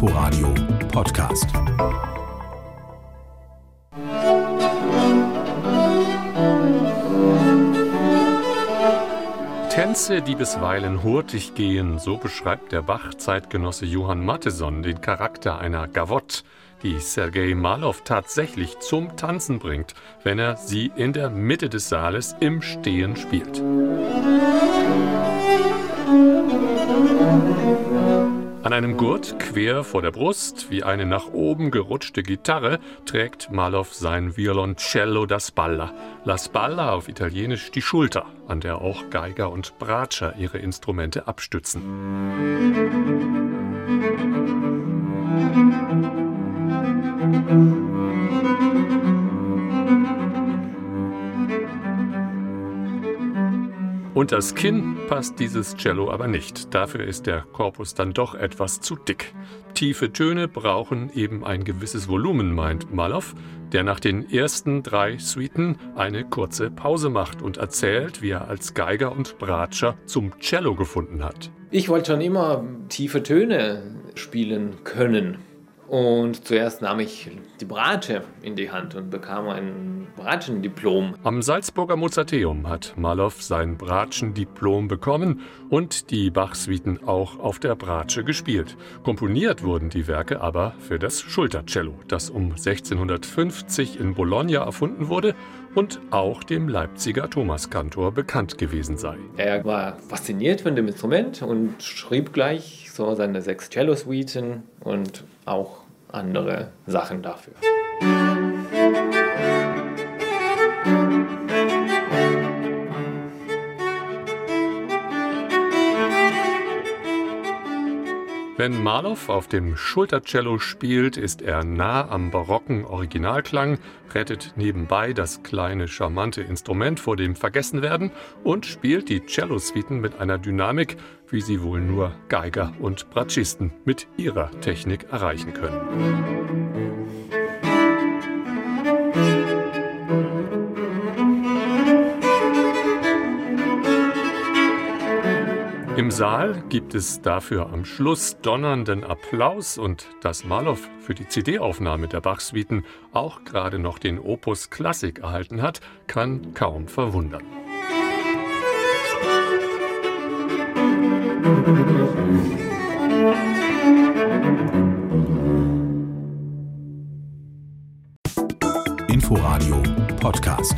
Inforadio Podcast. Tänze, die bisweilen hurtig gehen, so beschreibt der Bach-Zeitgenosse Johann Matteson den Charakter einer Gavotte, die Sergei Malow tatsächlich zum Tanzen bringt, wenn er sie in der Mitte des Saales im Stehen spielt. An einem Gurt quer vor der Brust, wie eine nach oben gerutschte Gitarre, trägt Malow sein Violoncello da Spalla. La Spalla auf Italienisch die Schulter, an der auch Geiger und Bratscher ihre Instrumente abstützen. Und das Kinn passt dieses Cello aber nicht. Dafür ist der Korpus dann doch etwas zu dick. Tiefe Töne brauchen eben ein gewisses Volumen, meint Malow, der nach den ersten drei Suiten eine kurze Pause macht und erzählt, wie er als Geiger und Bratscher zum Cello gefunden hat. Ich wollte schon immer tiefe Töne spielen können. Und zuerst nahm ich die Bratsche in die Hand und bekam ein Bratschendiplom. Am Salzburger Mozarteum hat Malow sein Bratschendiplom bekommen und die Bach-Suiten auch auf der Bratsche gespielt. Komponiert wurden die Werke aber für das Schultercello, das um 1650 in Bologna erfunden wurde und auch dem Leipziger Thomaskantor bekannt gewesen sei. Er war fasziniert von dem Instrument und schrieb gleich so seine sechs Cello-Suiten und auch andere Sachen dafür. Wenn Marlow auf dem Schultercello spielt, ist er nah am barocken Originalklang, rettet nebenbei das kleine charmante Instrument vor dem Vergessenwerden und spielt die Cello-Suiten mit einer Dynamik, wie sie wohl nur Geiger und Bratschisten mit ihrer Technik erreichen können. Im Saal gibt es dafür am Schluss donnernden Applaus und dass Malow für die CD-Aufnahme der Bach-Suiten auch gerade noch den Opus Klassik erhalten hat, kann kaum verwundern. Inforadio Podcast.